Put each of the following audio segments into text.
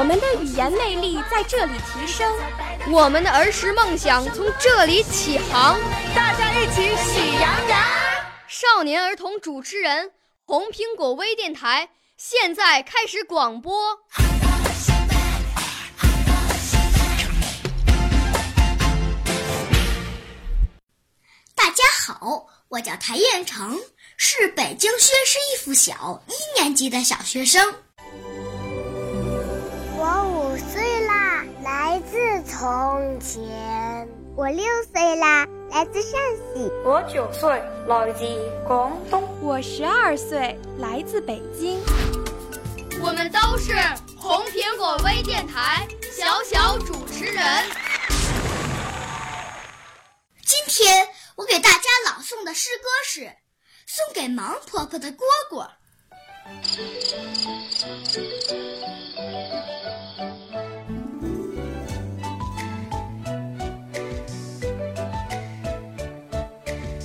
我们的语言魅力在这里提升，我们的儿时梦想从这里起航。大家一起喜羊羊。少年儿童主持人，红苹果微电台现在开始广播。大家好，我叫谭彦成，是北京宣师一附小一年级的小学生。从前；我六岁啦，来自陕西；我九岁，来自广东；我十二岁，来自北京。我们都是红苹果微电台小小主持人。今天我给大家朗诵的诗歌是《送给盲婆婆的蝈蝈》。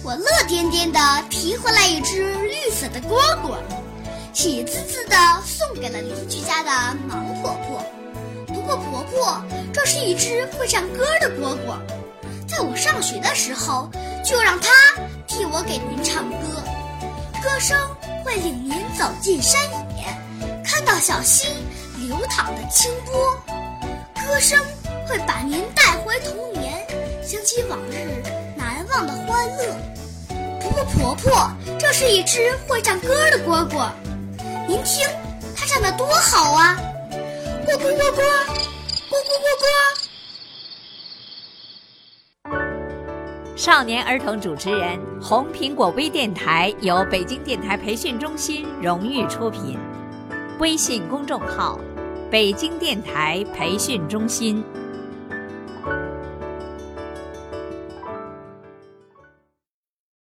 我乐颠颠地提回来一只绿色的蝈蝈，喜滋滋地送给了邻居家的盲婆婆。不过婆婆，这是一只会唱歌的蝈蝈，在我上学的时候，就让它替我给您唱歌。歌声会领您走进山野，看到小溪流淌的清波；歌声会把您带回童年，想起往日难忘的欢乐。不过婆婆，这是一只会唱歌的蝈蝈，您听，它唱的多好啊！呱呱呱呱，呱呱呱呱。少年儿童主持人，红苹果微电台由北京电台培训中心荣誉出品，微信公众号：北京电台培训中心。